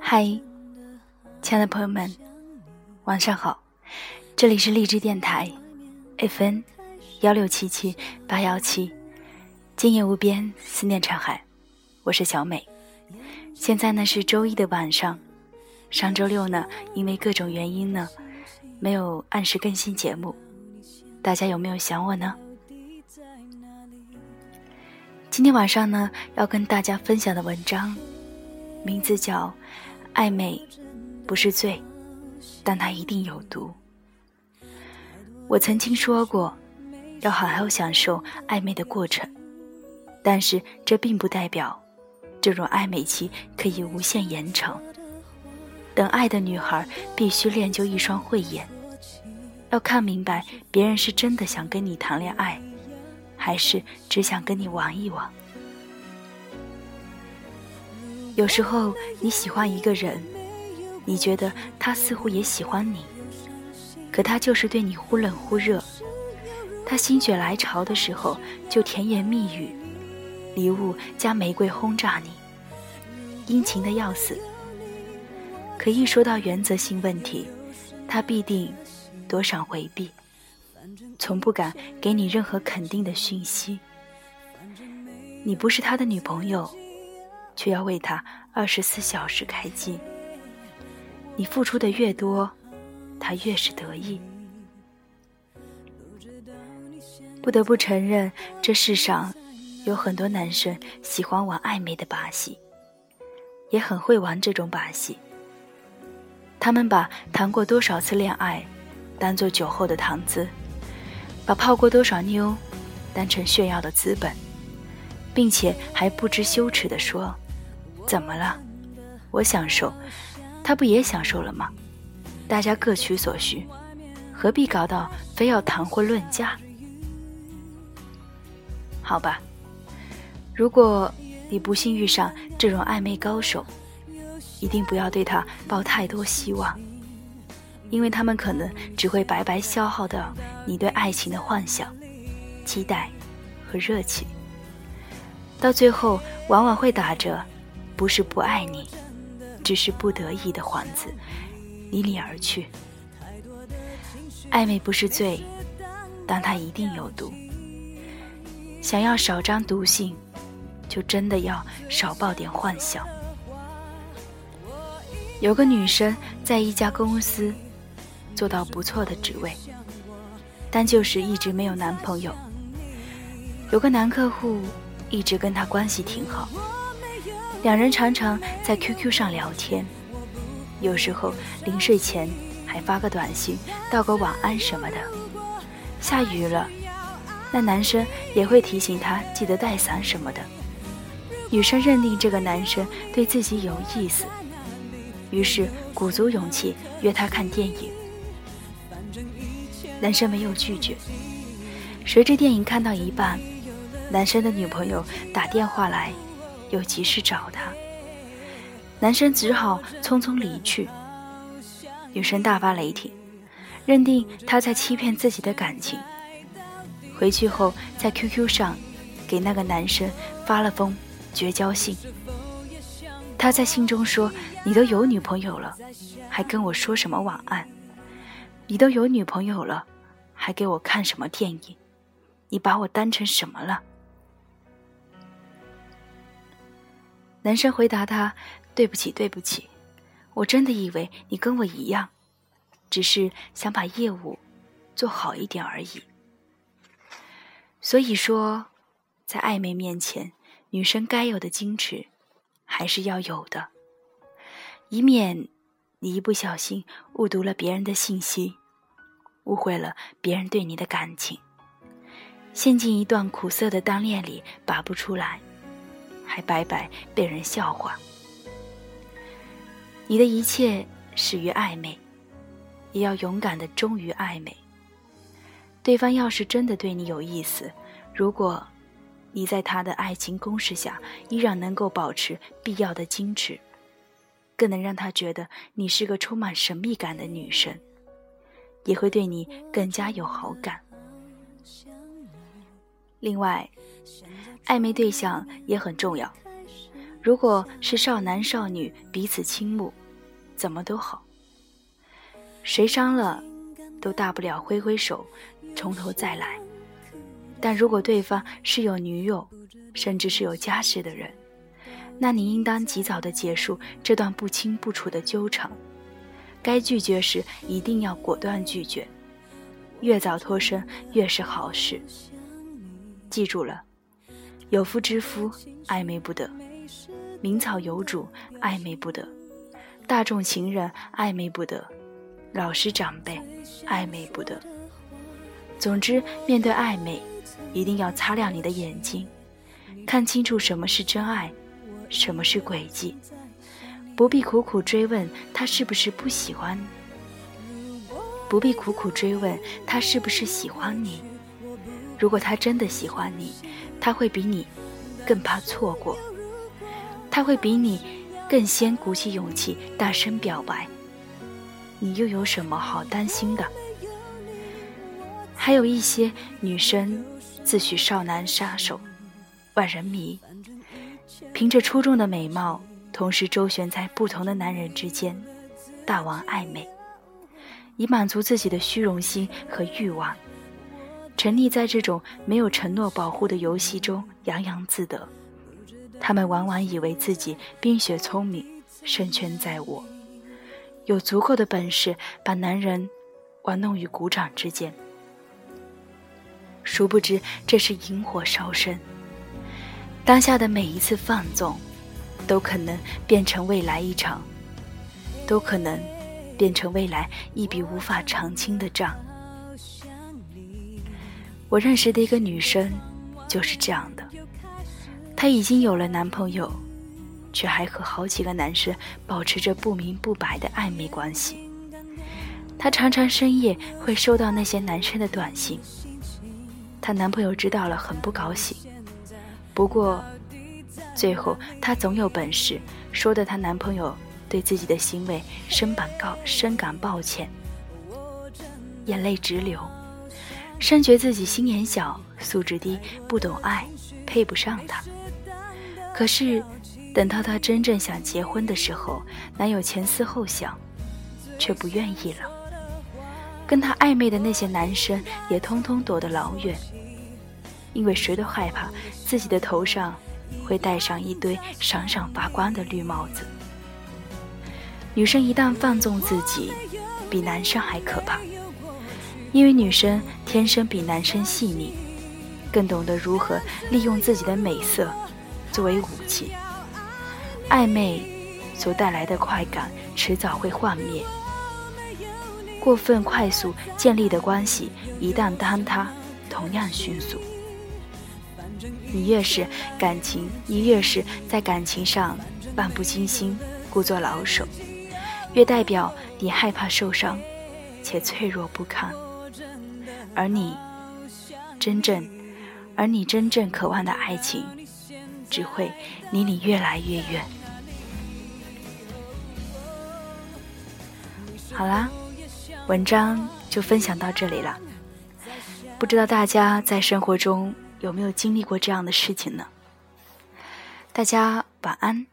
嗨，亲爱的朋友们，晚上好！这里是荔枝电台，FN 幺六七七八幺七，今夜无边，思念成海，我是小美。现在呢是周一的晚上，上周六呢因为各种原因呢没有按时更新节目，大家有没有想我呢？今天晚上呢要跟大家分享的文章，名字叫。暧昧不是罪，但它一定有毒。我曾经说过，要好好享受暧昧的过程，但是这并不代表这种暧昧期可以无限延长。等爱的女孩必须练就一双慧眼，要看明白别人是真的想跟你谈恋爱，还是只想跟你玩一玩。有时候你喜欢一个人，你觉得他似乎也喜欢你，可他就是对你忽冷忽热。他心血来潮的时候就甜言蜜语，礼物加玫瑰轰炸你，殷勤的要死。可一说到原则性问题，他必定躲闪回避，从不敢给你任何肯定的讯息。你不是他的女朋友。却要为他二十四小时开机。你付出的越多，他越是得意。不得不承认，这世上有很多男生喜欢玩暧昧的把戏，也很会玩这种把戏。他们把谈过多少次恋爱当做酒后的谈资，把泡过多少妞当成炫耀的资本，并且还不知羞耻地说。怎么了？我享受，他不也享受了吗？大家各取所需，何必搞到非要谈婚论嫁？好吧，如果你不幸遇上这种暧昧高手，一定不要对他抱太多希望，因为他们可能只会白白消耗掉你对爱情的幻想、期待和热情，到最后往往会打着。不是不爱你，只是不得已的幌子，离你而去。暧昧不是罪，但它一定有毒。想要少张毒性，就真的要少抱点幻想。有个女生在一家公司做到不错的职位，但就是一直没有男朋友。有个男客户一直跟她关系挺好。两人常常在 QQ 上聊天，有时候临睡前还发个短信道个晚安什么的。下雨了，那男生也会提醒她记得带伞什么的。女生认定这个男生对自己有意思，于是鼓足勇气约他看电影。男生没有拒绝。谁知电影看到一半，男生的女朋友打电话来。有急事找他，男生只好匆匆离去。女生大发雷霆，认定他在欺骗自己的感情。回去后，在 QQ 上给那个男生发了封绝交信。他在信中说：“你都有女朋友了，还跟我说什么晚安？你都有女朋友了，还给我看什么电影？你把我当成什么了？”男生回答他：“对不起，对不起，我真的以为你跟我一样，只是想把业务做好一点而已。”所以说，在暧昧面前，女生该有的矜持还是要有的，以免你一不小心误读了别人的信息，误会了别人对你的感情，陷进一段苦涩的单恋里拔不出来。还白白被人笑话。你的一切始于暧昧，也要勇敢的忠于暧昧。对方要是真的对你有意思，如果你在他的爱情攻势下依然能够保持必要的矜持，更能让他觉得你是个充满神秘感的女生，也会对你更加有好感。另外。暧昧对象也很重要。如果是少男少女彼此倾慕，怎么都好。谁伤了，都大不了挥挥手，从头再来。但如果对方是有女友，甚至是有家室的人，那你应当及早的结束这段不清不楚的纠缠。该拒绝时一定要果断拒绝，越早脱身越是好事。记住了，有夫之妇暧昧不得，名草有主暧昧不得，大众情人暧昧不得，老师长辈暧昧不得。总之，面对暧昧。一定要擦亮你的眼睛，看清楚什么是真爱，什么是诡计。不必苦苦追问他是不是不喜欢，不必苦苦追问他是不是喜欢你。如果他真的喜欢你，他会比你更怕错过，他会比你更先鼓起勇气大声表白。你又有什么好担心的？还有一些女生。自诩少男杀手，万人迷，凭着出众的美貌，同时周旋在不同的男人之间，大玩暧昧，以满足自己的虚荣心和欲望，沉溺在这种没有承诺保护的游戏中洋洋自得。他们往往以为自己冰雪聪明，胜券在握，有足够的本事把男人玩弄于股掌之间。殊不知，这是引火烧身。当下的每一次放纵，都可能变成未来一场，都可能变成未来一笔无法偿清的账。我认识的一个女生就是这样的，她已经有了男朋友，却还和好几个男生保持着不明不白的暧昧关系。她常常深夜会收到那些男生的短信。她男朋友知道了，很不高兴。不过，最后她总有本事说的，她男朋友对自己的行为深感告深感抱歉，眼泪直流，深觉自己心眼小、素质低、不懂爱，配不上他。可是，等到她真正想结婚的时候，男友前思后想，却不愿意了。跟她暧昧的那些男生也通通躲得老远，因为谁都害怕自己的头上会戴上一堆闪闪发光的绿帽子。女生一旦放纵自己，比男生还可怕，因为女生天生比男生细腻，更懂得如何利用自己的美色作为武器。暧昧所带来的快感，迟早会幻灭。过分快速建立的关系，一旦坍塌，同样迅速。你越是感情，你越是在感情上漫不经心、故作老手，越代表你害怕受伤，且脆弱不堪。而你真正，而你真正渴望的爱情，只会离你越来越远。好啦。文章就分享到这里了，不知道大家在生活中有没有经历过这样的事情呢？大家晚安。